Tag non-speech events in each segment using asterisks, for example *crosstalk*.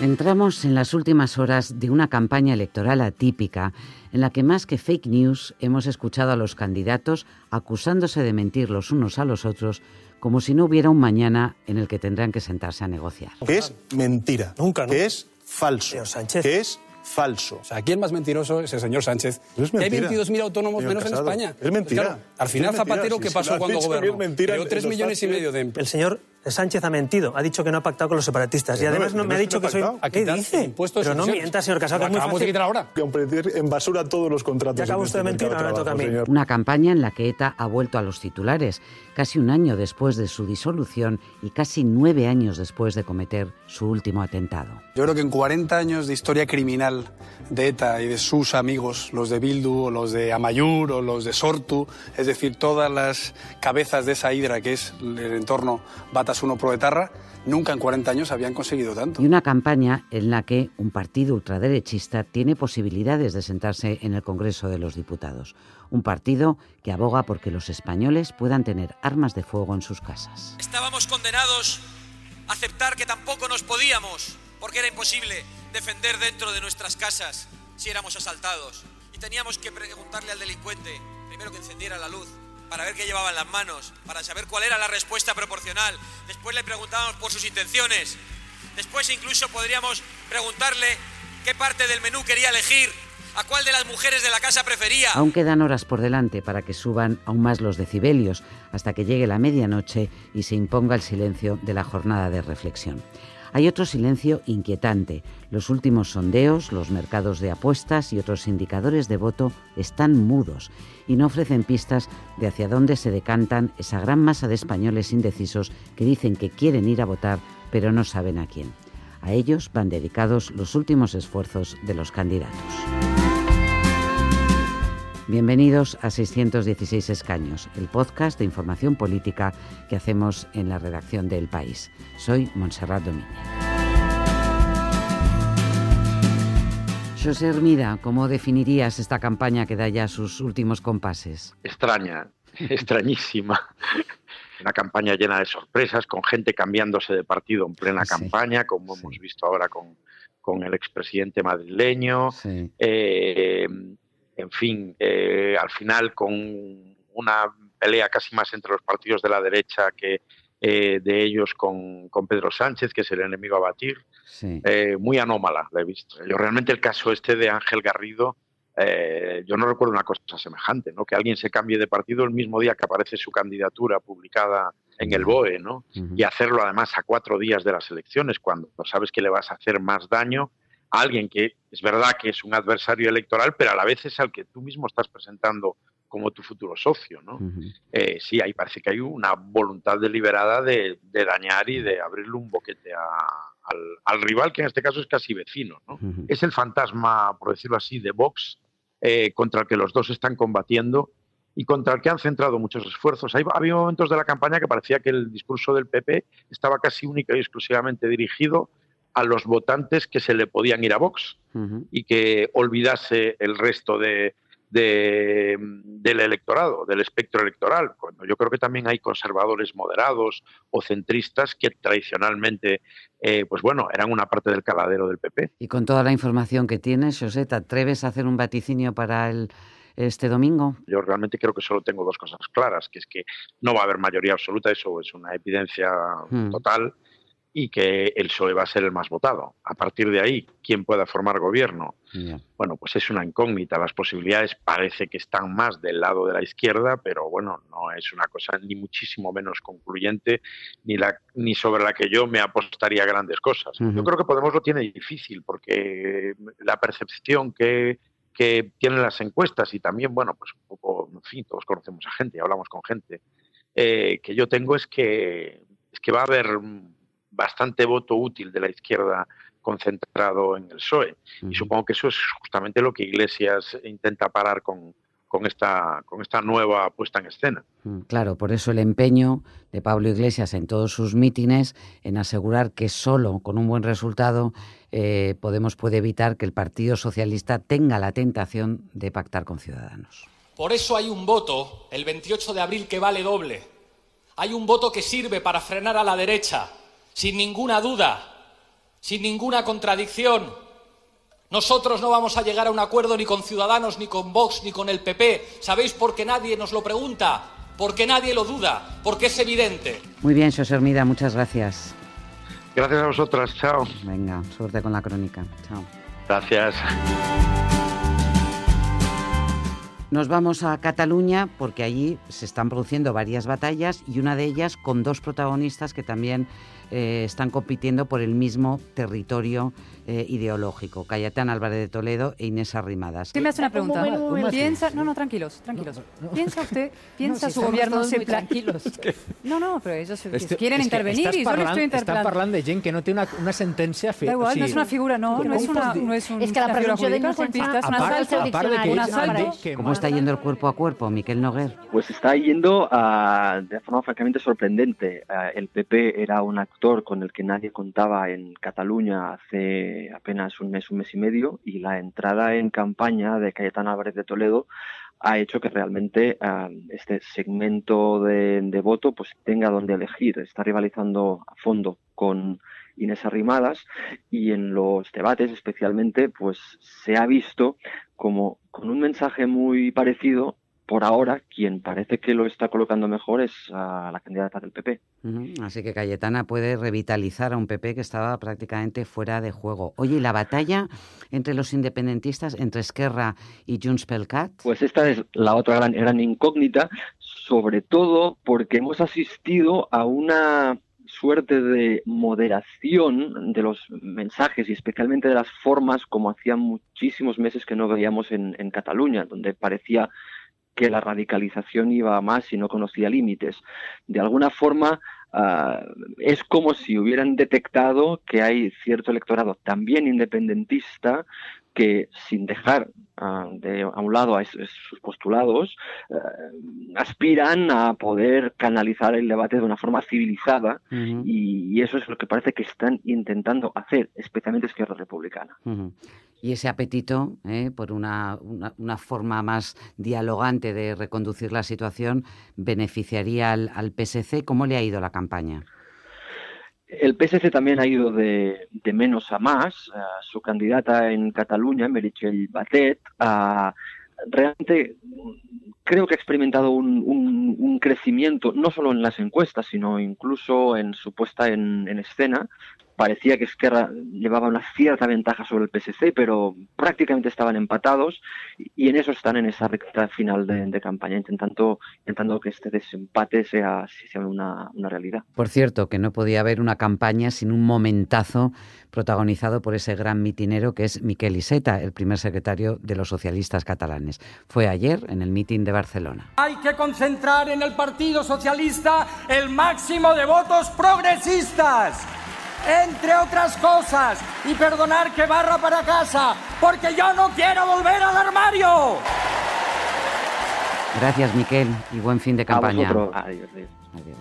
Entramos en las últimas horas de una campaña electoral atípica en la que más que fake news hemos escuchado a los candidatos acusándose de mentir los unos a los otros como si no hubiera un mañana en el que tendrán que sentarse a negociar. Que es mentira. Nunca, ¿no? Que es falso. Señor Sánchez. Que es falso. O sea, aquí el más mentiroso es el señor Sánchez. No es Que hay mentira. 22.000 autónomos Señor menos Casado, en España. es mentira. Pues claro, al Es final mentira. Zapatero, Si ¿qué pasó cuando dicho, que es gobernó? mentira, Creó 3 los millones y medio de empleos. El señor Sánchez ha mentido. Ha dicho que no ha pactado con los separatistas. Y no, además no, que me no ha dicho que que soy... no ¿Qué dice? Pero no mienta, señor Casado, que es muy Acabamos de fácil. quitar ahora. Competir en basura todos los contratos. Ya acaba en usted este de mentir, ahora toca a mí. Una campaña en la que ETA ha vuelto a los titulares, casi un año después de su disolución y casi nueve años después de cometer su último atentado. Yo creo que en 40 años de historia criminal de ETA y de sus amigos, los de Bildu o los de Amayur o los de Sortu, es decir, todas las cabezas de esa hidra que es el entorno Batasuna Proetarra, nunca en 40 años habían conseguido tanto. Y una campaña en la que un partido ultraderechista tiene posibilidades de sentarse en el Congreso de los Diputados. Un partido que aboga porque los españoles puedan tener armas de fuego en sus casas. Estábamos condenados a aceptar que tampoco nos podíamos, porque era imposible defender dentro de nuestras casas si éramos asaltados. Y teníamos que preguntarle al delincuente, primero que encendiera la luz, para ver qué llevaba en las manos, para saber cuál era la respuesta proporcional. Después le preguntábamos por sus intenciones. Después incluso podríamos preguntarle qué parte del menú quería elegir, a cuál de las mujeres de la casa prefería. Aún quedan horas por delante para que suban aún más los decibelios hasta que llegue la medianoche y se imponga el silencio de la jornada de reflexión. Hay otro silencio inquietante. Los últimos sondeos, los mercados de apuestas y otros indicadores de voto están mudos y no ofrecen pistas de hacia dónde se decantan esa gran masa de españoles indecisos que dicen que quieren ir a votar pero no saben a quién. A ellos van dedicados los últimos esfuerzos de los candidatos. Bienvenidos a 616 Escaños, el podcast de información política que hacemos en la redacción de El País. Soy Montserrat Domínguez. José Hermida, ¿cómo definirías esta campaña que da ya sus últimos compases? extraña, *laughs* extrañísima. Una campaña llena de sorpresas, con gente cambiándose de partido en plena Sí, campaña, como sí. hemos visto ahora con, con el expresidente madrileño. Sí. Eh, en fin, eh, al final con una pelea casi más entre los partidos de la derecha que eh, de ellos con, con Pedro Sánchez, que es el enemigo a batir. sí. Eh, muy anómala la he visto. Yo realmente el caso este de Ángel Garrido, eh, yo no recuerdo una cosa semejante, ¿no? Que alguien se cambie de partido el mismo día que aparece su candidatura publicada en el BOE, ¿no? Y hacerlo además a cuatro días de las elecciones, cuando sabes que le vas a hacer más daño a alguien que es verdad que es un adversario electoral, pero a la vez es al que tú mismo estás presentando como tu futuro socio, ¿no? Eh, sí, ahí parece que hay una voluntad deliberada de, de dañar y de abrirle un boquete a- al, al rival, que en este caso es casi vecino. ¿no? Es el fantasma, por decirlo así, de Vox eh, contra el que los dos están combatiendo y contra el que han centrado muchos esfuerzos. Hay, había momentos de la campaña que parecía que el discurso del PP estaba casi única y exclusivamente dirigido a los votantes que se le podían ir a Vox y que olvidase el resto de, de- del electorado, del espectro electoral. Cuando yo creo que también hay conservadores moderados o centristas que tradicionalmente, eh, pues bueno, eran una parte del caladero del PP. Y con toda la información que tienes, José, ¿te atreves a hacer un vaticinio para el, este domingo? Yo realmente creo que solo tengo dos cosas claras, que es que no va a haber mayoría absoluta, eso es una evidencia Hmm. total, y que el PSOE va a ser el más votado. A partir de ahí, ¿quién pueda formar gobierno? Bueno, pues es una incógnita. Las posibilidades parece que están más del lado de la izquierda, pero bueno, no es una cosa ni muchísimo menos concluyente, ni, la, ni sobre la que yo me apostaría grandes cosas. Yo creo que Podemos lo tiene difícil, porque la percepción que, que tienen las encuestas y también, bueno, pues un poco, en fin, todos conocemos a gente y hablamos con gente, eh, que yo tengo es que, es que va a haber bastante voto útil de la izquierda concentrado en el PSOE. Y supongo que eso es justamente lo que Iglesias intenta parar con, con, esta, con esta nueva puesta en escena. Mm, Claro, por eso el empeño de Pablo Iglesias en todos sus mítines en asegurar que solo con un buen resultado eh, Podemos puede evitar que el Partido Socialista tenga la tentación de pactar con Ciudadanos. Por eso hay un voto el 28 de abril que vale doble. Hay un voto que sirve para frenar a la derecha, sin ninguna duda. sin ninguna contradicción. Nosotros no vamos a llegar a un acuerdo ni con Ciudadanos, ni con Vox, ni con el PP. ¿Sabéis por qué nadie nos lo pregunta? Porque nadie lo duda, porque es evidente. Muy bien, José Hermida, muchas gracias. Gracias a vosotras, chao. Venga, suerte con la crónica. Chao. Gracias. Nos vamos a Cataluña porque allí se están produciendo varias batallas y una de ellas con dos protagonistas que también eh, están compitiendo por el mismo territorio eh, ideológico, Cayetán Álvarez de Toledo e Inés Arrimadas. Usted me hace una pregunta. Un momento, un momento. Piensa, no, no, tranquilos, tranquilos. No, no. Piensa usted, piensa *laughs* No, si su gobierno se muy plan- tranquilos. *laughs* No, no, pero ellos Este- quieren que intervenir y yo le parlant- estoy interpelando. parlant de gent que no té una, una sentència fe... Da igual, o no es una figura, no, no es, una, no es un, Es que la una figura presunción de jurídica, es inocencia, es que un asalto. dit que ¿Cómo está yendo el cuerpo a cuerpo, Miquel Noguer? Pues está yendo ah, de forma francamente sorprendente. Ah, el PP era un actor con el que nadie contaba en Cataluña hace apenas un mes, un mes y medio, y la entrada en campaña de Cayetán Álvarez de Toledo ha hecho que realmente ah, este segmento de, de voto pues tenga donde elegir. Está rivalizando a fondo con Inés Arrimadas y en los debates especialmente pues se ha visto como con un mensaje muy parecido por ahora quien parece que lo está colocando mejor es ah, la candidata del PP. Así que Cayetana puede revitalizar a un PP que estaba prácticamente fuera de juego. Oye, ¿y la batalla entre los independentistas, entre Esquerra y Junts pel Cat? Pues esta es la otra gran, gran incógnita, sobre todo porque hemos asistido a una suerte de moderación de los mensajes y especialmente de las formas como hacía muchísimos meses que no veíamos en, Cataluña, donde parecía que la radicalización iba a más y no conocía límites. De alguna forma, ah, es como si hubieran detectado que hay cierto electorado también independentista que sin dejar ah, de a un lado a sus postulados, eh, aspiran a poder canalizar el debate de una forma civilizada y, y eso es lo que parece que están intentando hacer, especialmente Izquierda Republicana. Y ese apetito eh, por una, una- una forma más dialogante de reconducir la situación beneficiaría al, al PSC. ¿Cómo le ha ido la campaña? El PSC también ha ido de, de menos a más. Su candidata en Cataluña, Meritxell Batet, ah, realmente creo que ha experimentado un, un- crecimiento, no solo en las encuestas, sino incluso en su puesta en escena. Parecía que Esquerra llevaba una cierta ventaja sobre el PSC, pero prácticamente estaban empatados y- en eso están en esa recta final de, de campaña, intentando, intentando que este desempate sea, sea una- una realidad. Por cierto, que no podía haber una campaña sin un momentazo protagonizado por ese gran mitinero que es Miquel Iceta, el primer secretario de los socialistas catalanes. Fue ayer en el mitin de Barcelona. Hay que concentrar en el Partido Socialista el máximo de votos progresistas, entre otras cosas, y perdonar que barra para casa, porque yo no quiero volver al armario. Gracias, Miquel, y buen fin de A campaña. vosotros. Adiós, adiós. Adiós.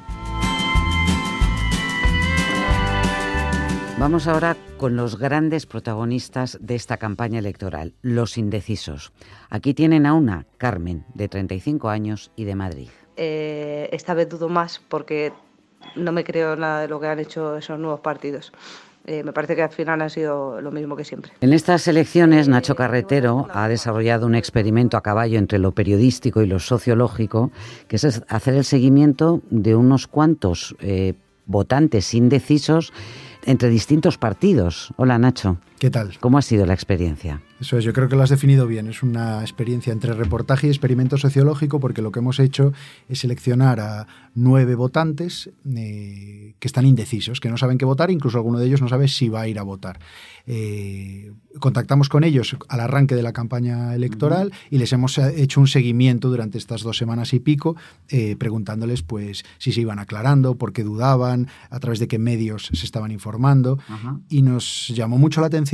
Vamos ahora con los grandes protagonistas de esta campaña electoral, los indecisos. Aquí tienen a una, Carmen, de 35 años y de Madrid. Eh, esta vez dudo más porque no me creo nada de lo que han hecho esos nuevos partidos. Eh, me parece que al final han sido lo mismo que siempre. En estas elecciones, Nacho Carretero ha desarrollado un experimento a caballo entre lo periodístico y lo sociológico, que es hacer el seguimiento de unos cuantos eh, votantes indecisos entre distintos partidos. Hola, Nacho. ¿Qué tal? ¿Cómo ha sido la experiencia? Eso es, yo creo que lo has definido bien. Es una experiencia entre reportaje y experimento sociológico porque lo que hemos hecho es seleccionar a nueve votantes eh, que están indecisos, que no saben qué votar, incluso alguno de ellos no sabe si va a ir a votar. Eh, contactamos con ellos al arranque de la campaña electoral y les hemos eh, hecho un seguimiento durante estas dos semanas y pico, eh, preguntándoles pues si se iban aclarando, por qué dudaban, a través de qué medios se estaban informando y nos llamó mucho la atención,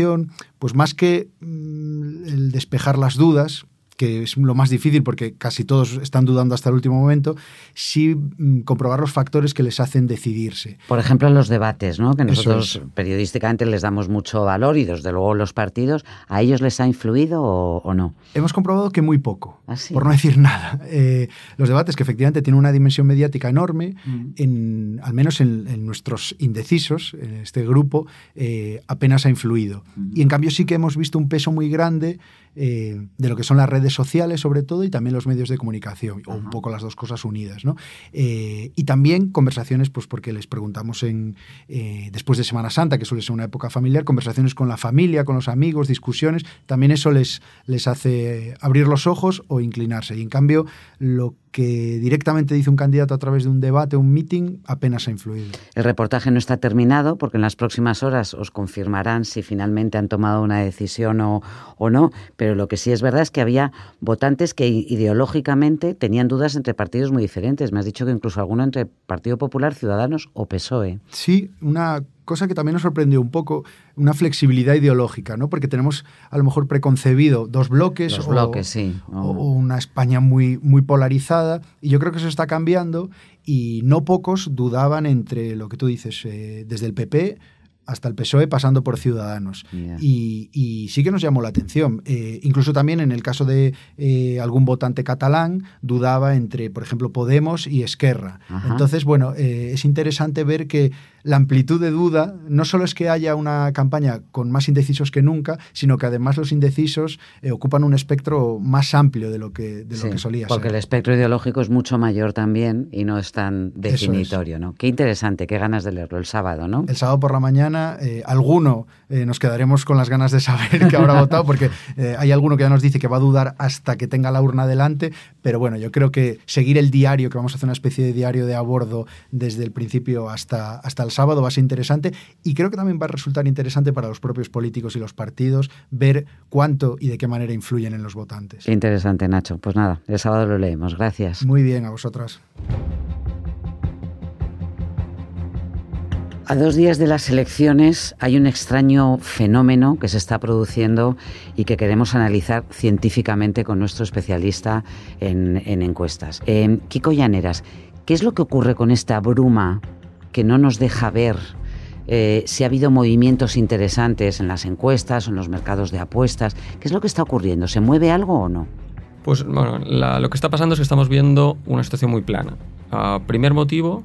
pues más que mm, el despejar las dudas, que es lo más difícil porque casi todos están dudando hasta el último momento, sí mm, comprobar los factores que les hacen decidirse. Por ejemplo, los debates, ¿no? que nosotros es. periodísticamente les damos mucho valor y desde luego los partidos, ¿a ellos les ha influido o, o no? Hemos comprobado que muy poco, ¿Ah, sí? por no decir nada. Eh, los debates que efectivamente tienen una dimensión mediática enorme, en, al menos en, en nuestros indecisos, en este grupo, eh, apenas ha influido. Y en cambio sí que hemos visto un peso muy grande eh, de lo que son las redes sociales, sobre todo, y también los medios de comunicación, o un poco las dos cosas unidas. ¿no? Eh, y también conversaciones, pues porque les preguntamos en, eh, después de Semana Santa, que suele ser una época familiar, conversaciones con la familia, con los amigos, discusiones, también eso les, les hace abrir los ojos o inclinarse. Y en cambio, lo que directamente dice un candidato a través de un debate, un meeting, apenas ha influido. El reportaje no está terminado porque en las próximas horas os confirmarán si finalmente han tomado una decisión o, o no, pero lo que sí es verdad es que había votantes que ideológicamente tenían dudas entre partidos muy diferentes. Me has dicho que incluso alguno entre Partido Popular, Ciudadanos o PSOE. Sí, una cosa que también nos sorprendió un poco, una flexibilidad ideológica, ¿no? Porque tenemos a lo mejor preconcebido dos bloques, Los o, bloques, sí. o una España muy, muy polarizada, y yo creo que eso está cambiando, y no pocos dudaban entre lo que tú dices, eh, desde el PP hasta el PSOE pasando por Ciudadanos. Y, y sí que nos llamó la atención. Eh, incluso también en el caso de eh, algún votante catalán, dudaba entre, por ejemplo, Podemos y Esquerra. Ajá. Entonces, bueno, eh, es interesante ver que la amplitud de duda no solo es que haya una campaña con más indecisos que nunca, sino que además los indecisos ocupan un espectro más amplio de lo que, de Sí, lo que solía porque ser. el espectro ideológico es mucho mayor también y no es tan es. definitorio, ¿no? Qué interesante, qué ganas de leerlo el sábado, ¿no? El sábado por la mañana, eh, alguno eh, nos quedaremos con las ganas de saber que habrá votado, porque eh, hay alguno que ya nos dice que va a dudar hasta que tenga la urna delante, pero bueno, yo creo que seguir el diario, que vamos a hacer una especie de diario de a bordo desde el principio hasta, hasta el sábado, va a ser interesante y creo que también va a resultar interesante para los propios políticos y los partidos ver cuánto y de qué manera influyen en los votantes. Qué interesante, Nacho. Pues nada, el sábado lo leemos. Gracias. Muy bien, a vosotras. A dos días de las elecciones hay un extraño fenómeno que se está produciendo y que queremos analizar científicamente con nuestro especialista en, en encuestas. Eh, Kiko Llaneras, ¿qué es lo que ocurre con esta bruma que no nos deja ver eh, si ha habido movimientos interesantes en las encuestas en los mercados de apuestas? ¿Qué es lo que está ocurriendo? ¿Se mueve algo o no? Pues lo que está pasando es que estamos viendo una situación muy plana. Primer motivo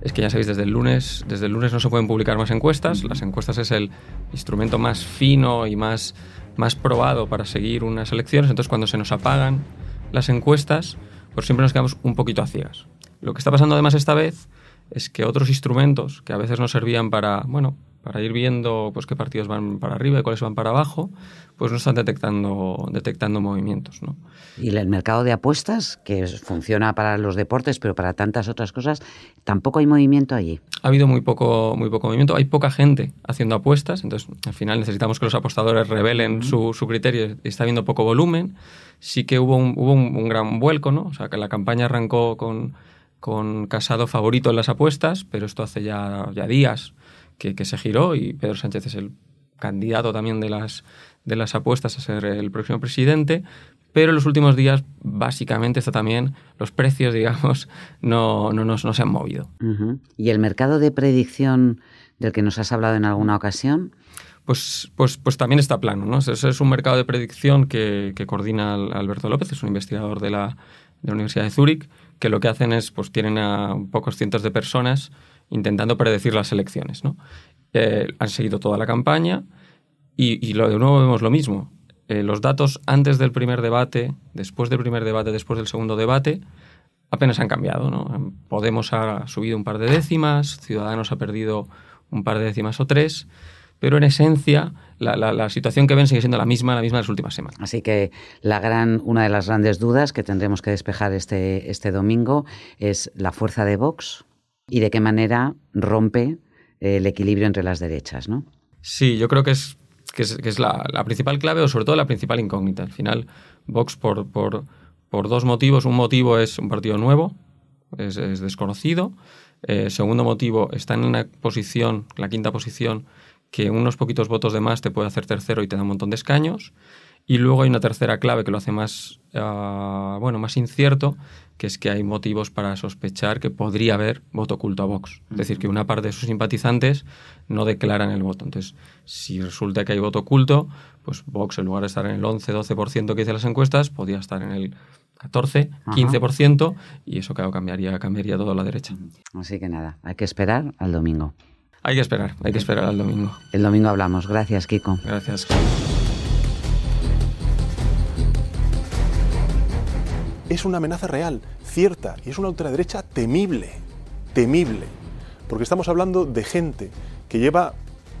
es que ya sabéis, desde el lunes, desde el lunes no se pueden publicar más encuestas. Las encuestas es el instrumento más fino y más, más probado para seguir unas elecciones. Entonces, cuando se nos apagan las encuestas, pues siempre nos quedamos un poquito a ciegas. Lo que está pasando además esta vez es que otros instrumentos que a veces nos servían para, bueno, para ir viendo pues, qué partidos van para arriba y cuáles van para abajo, pues no están detectando, detectando movimientos. ¿no? Y el mercado de apuestas, que funciona para los deportes, pero para tantas otras cosas, tampoco hay movimiento allí. ha habido muy poco, muy poco movimiento. Hay poca gente haciendo apuestas, entonces al final necesitamos que los apostadores revelen su, su criterio está habiendo poco volumen. Sí que hubo un, hubo un, un gran vuelco, ¿no? O sea, que la campaña arrancó con, con Casado favorito en las apuestas, pero esto hace ya, ya días que, que se giró y Pedro Sánchez es el candidato también de las, de las apuestas a ser el próximo presidente. Pero en los últimos días, básicamente, está también los precios, *laughs* digamos, no, no, no se han movido. ¿Y el mercado de predicción del que nos has hablado en alguna ocasión? Pues, pues, pues también está plano. ¿no? Ese es un mercado de predicción que, que coordina Al- Alberto López, es un investigador de la, de la Universidad de Zúrich, que lo que hacen es, pues tienen a pocos cientos de personas intentando predecir las elecciones. Eh, han seguido toda la campaña y, de nuevo vemos lo mismo. Eh, los datos antes del primer debate, después del primer debate, después del segundo debate, apenas han cambiado. Podemos ha subido un par de décimas, Ciudadanos ha perdido un par de décimas o tres, pero en esencia la, la- la situación que ven sigue siendo la misma, la misma de las últimas semanas. Así que la gran, una de las grandes dudas que tendremos que despejar este, este domingo es la fuerza de Vox y de qué manera rompe eh, el equilibrio entre las derechas, ¿no? Sí, yo creo que es, que es, que es la, la principal clave o sobre todo la principal incógnita. Al final, Vox por, por, por dos motivos. Un motivo es un partido nuevo, es, es desconocido. Eh, segundo motivo, está en una posición, la quinta posición, que unos poquitos votos de más te puede hacer tercero y te da un montón de escaños. Y luego hay una tercera clave que lo hace más, uh, bueno, más incierto, que es que hay motivos para sospechar que podría haber voto oculto a Vox. Es decir, que una parte de sus simpatizantes no declaran el voto. Entonces, si resulta que hay voto oculto, pues Vox, en lugar de estar en el 11-12% que dice las encuestas, podría estar en el 14, 15%, y eso claro, cambiaría, cambiaría toda la derecha. Así que nada, hay que esperar al domingo. Hay que esperar, hay que esperar al domingo. El domingo hablamos. Gracias, Kiko. Gracias. Es una amenaza real, cierta, y es una ultraderecha temible, temible, porque estamos hablando de gente que lleva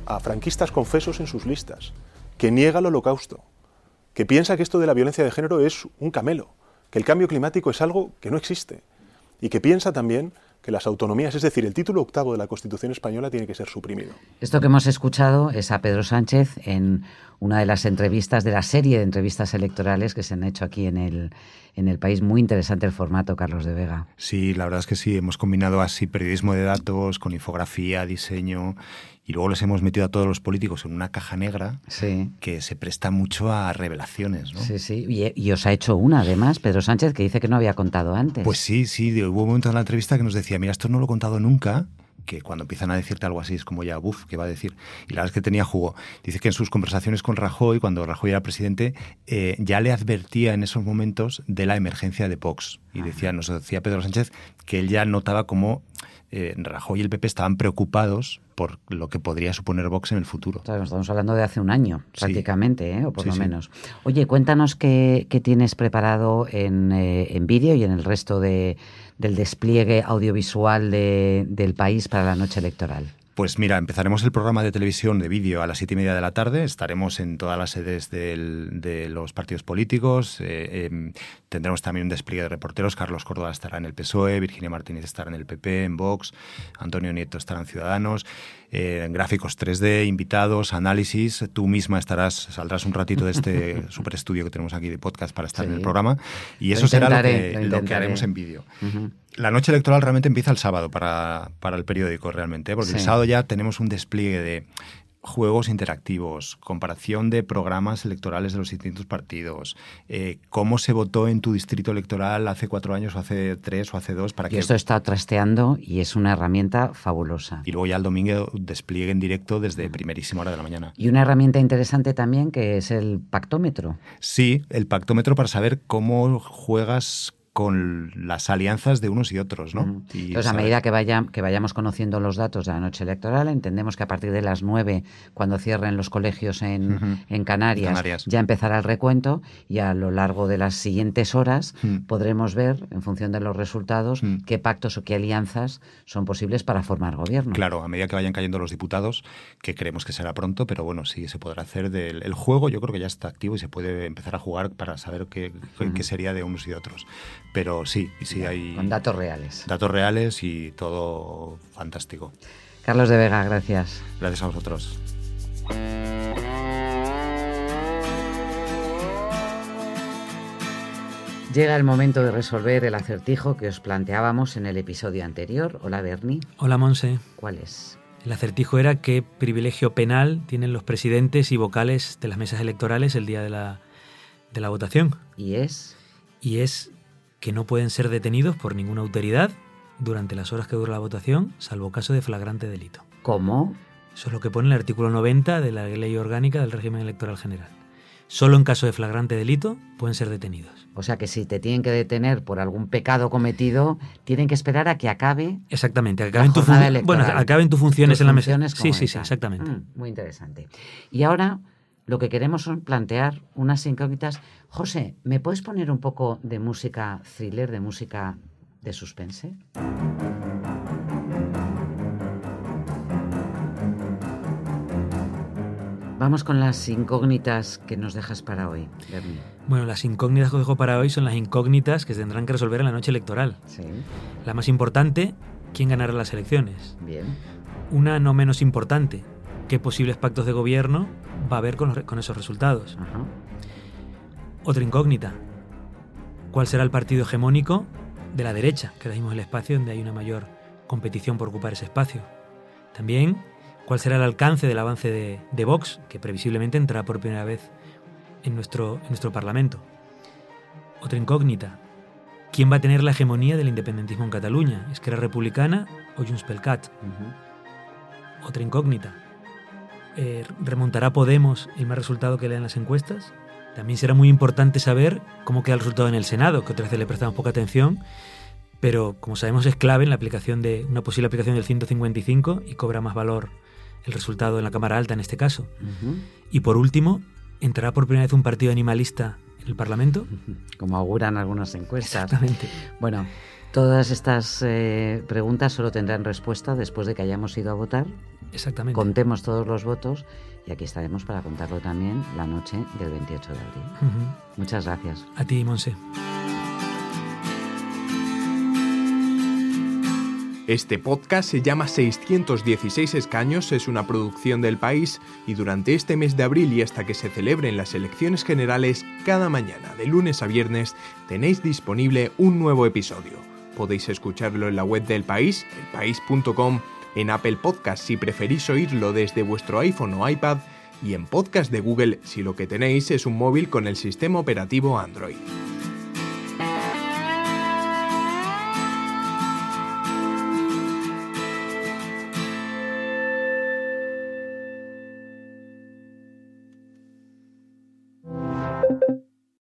a franquistas confesos en sus listas, que niega el holocausto, que piensa que esto de la violencia de género es un camelo, que el cambio climático es algo que no existe, y que piensa también que las autonomías, es decir, el título octavo de la Constitución española tiene que ser suprimido. Esto que hemos escuchado es a Pedro Sánchez en una de las entrevistas de la serie de entrevistas electorales que se han hecho aquí en el, en el país. Muy interesante el formato, Carlos de Vega. Sí, la verdad es que sí, hemos combinado así periodismo de datos con infografía, diseño y luego les hemos metido a todos los políticos en una caja negra sí. que se presta mucho a revelaciones. ¿no? Sí, sí. Y, y, os ha hecho una, además, Pedro Sánchez, que dice que no había contado antes. Pues sí, sí. Hubo un momento en la entrevista que nos decía, mira, esto no lo he contado nunca que cuando empiezan a decirte algo así es como ya, buf, ¿qué va a decir? Y la verdad es que tenía jugo. Dice que en sus conversaciones con Rajoy, cuando Rajoy era presidente, eh, ya le advertía en esos momentos de la emergencia de Vox. Y decía, nos decía Pedro Sánchez que él ya notaba como eh, Rajoy y el PP estaban preocupados por lo que podría suponer Vox en el futuro. Claro, estamos hablando de hace un año, prácticamente. ¿eh? o por sí, lo menos. Sí. Oye, cuéntanos qué, qué, tienes preparado en, eh, en vídeo y en el resto de, del despliegue audiovisual de, del país para la noche electoral. Pues mira, empezaremos el programa de televisión de vídeo a las siete y media de la tarde. Estaremos en todas las sedes de los partidos políticos. Eh, eh, tendremos también un despliegue de reporteros. Carlos Córdoba estará en el PSOE, Virginia Martínez estará en el PP, en Vox, Antonio Nieto estará en Ciudadanos. Eh, gráficos 3D, invitados, análisis. Tú misma estarás, saldrás un ratito de este *laughs* super estudio que tenemos aquí de podcast para estar sí. en el programa. Y eso será lo que, lo, lo que, haremos en vídeo. Uh -huh. La noche electoral realmente empieza el sábado para, para el periódico, realmente, porque sí. el sábado ya tenemos un despliegue de juegos interactivos, comparación de programas electorales de los distintos partidos, eh, cómo se votó en tu distrito electoral hace cuatro años o hace tres o hace dos para y que... esto está trasteando y es una herramienta fabulosa. Y luego ya el domingo despliegue en directo desde primerísima hora de la mañana. Y una herramienta interesante también que es el pactómetro. Sí, el pactómetro para saber cómo juegas con las alianzas de unos y otros, ¿no? Mm. Y Entonces, a medida que, vaya, que vayamos conociendo los datos de la noche electoral, entendemos que a partir de las nueve, cuando cierren los colegios en, uh -huh. en Canarias, Canarias, ya empezará el recuento y a lo largo de las siguientes horas podremos ver, en función de los resultados, qué pactos o qué alianzas son posibles para formar gobierno. Claro, a medida que vayan cayendo los diputados, que creemos que será pronto, pero bueno, sí se podrá hacer del el juego, yo creo que ya está activo y se puede empezar a jugar para saber qué, qué sería de unos y de otros pero sí, sí hay... Con datos reales. Datos reales y todo fantástico. Carlos de Vega, gracias. Gracias a vosotros. Llega el momento de resolver el acertijo que os planteábamos en el episodio anterior. Hola, Bernie. Hola, Monse. ¿Cuál es? El acertijo era qué privilegio penal tienen los presidentes y vocales de las mesas electorales el día de la, de la votación. ¿Y es? Y es que no pueden ser detenidos por ninguna autoridad durante las horas que dura la votación, salvo caso de flagrante delito. ¿Cómo? Eso es lo que pone el artículo 90 de la Ley Orgánica del Régimen Electoral General. Solo en caso de flagrante delito pueden ser detenidos. O sea que si te tienen que detener por algún pecado cometido, tienen que esperar a que acabe. Exactamente, que acaben, tu bueno, acaben tus funciones en la mesa. Sí, sí, sí, exactamente. Mm, muy interesante. Y ahora lo que queremos son plantear unas incógnitas. José, ¿me puedes poner un poco de música thriller, de música de suspense? Vamos con las incógnitas que nos dejas para hoy, Bernie. Bueno, las incógnitas que os dejo para hoy son las incógnitas que se tendrán que resolver en la noche electoral. Sí. La más importante, ¿quién ganará las elecciones? Bien. Una no menos importante, ¿qué posibles pactos de gobierno va a haber con, los, con esos resultados? Otra incógnita, ¿cuál será el partido hegemónico de la derecha, que ahora mismo es el espacio donde hay una mayor competición por ocupar ese espacio? También, ¿cuál será el alcance del avance de, de Vox, que previsiblemente entrará por primera vez en nuestro, en nuestro Parlamento. Otra incógnita. ¿Quién va a tener la hegemonía del independentismo en Cataluña? ¿Esquerra Republicana o Junts pel Cat? Otra incógnita. Eh, ¿Remontará Podemos el más resultado que le dan las encuestas? También será muy importante saber cómo queda el resultado en el Senado, que otra vez le prestamos poca atención, pero como sabemos es clave en la aplicación de una posible aplicación del 155 y cobra más valor el resultado en la Cámara Alta en este caso. Y por último, ¿entrará por primera vez un partido animalista en el Parlamento? *laughs* Como auguran algunas encuestas. Exactamente. Bueno, todas estas eh, preguntas solo tendrán respuesta después de que hayamos ido a votar. Exactamente. Contemos todos los votos y aquí estaremos para contarlo también la noche del 28 de abril. Muchas gracias. A ti, Monse. Este podcast se llama 616 escaños, es una producción del país y durante este mes de abril y hasta que se celebren las elecciones generales, cada mañana, de lunes a viernes, tenéis disponible un nuevo episodio. Podéis escucharlo en la web del país, elpaís.com, en Apple Podcast si preferís oírlo desde vuestro iPhone o iPad y en Podcast de Google si lo que tenéis es un móvil con el sistema operativo Android.